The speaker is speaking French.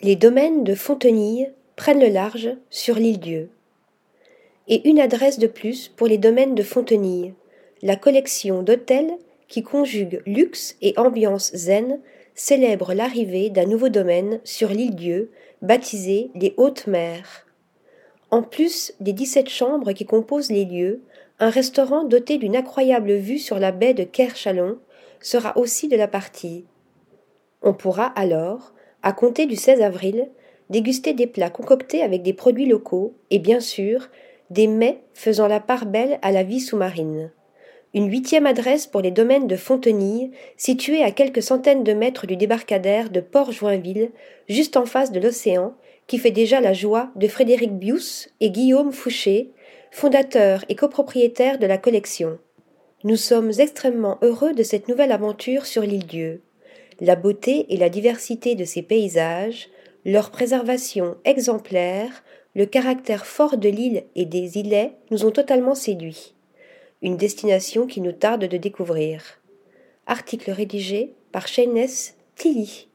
Les domaines de Fontenille prennent le large sur l'île Dieu. Et une adresse de plus pour les domaines de Fontenille, la collection d'hôtels qui conjugue luxe et ambiance zen célèbre l'arrivée d'un nouveau domaine sur l'île Dieu baptisé les Hautes Mers. En plus des 17 chambres qui composent les lieux, un restaurant doté d'une incroyable vue sur la baie de Kerchalon sera aussi de la partie. On pourra alors, à compter du 16 avril, déguster des plats concoctés avec des produits locaux et bien sûr des mets faisant la part belle à la vie sous-marine. Une huitième adresse pour les domaines de Fontenille, situés à quelques centaines de mètres du débarcadère de Port-Joinville, juste en face de l'océan, qui fait déjà la joie de Frédéric Bius et Guillaume Fouché, fondateurs et copropriétaires de la collection. Nous sommes extrêmement heureux de cette nouvelle aventure sur l'île Dieu. La beauté et la diversité de ses paysages, leur préservation exemplaire, le caractère fort de l'île et des îlets nous ont totalement séduits. Une destination qui nous tarde de découvrir. Article rédigé par Shayness Tilly.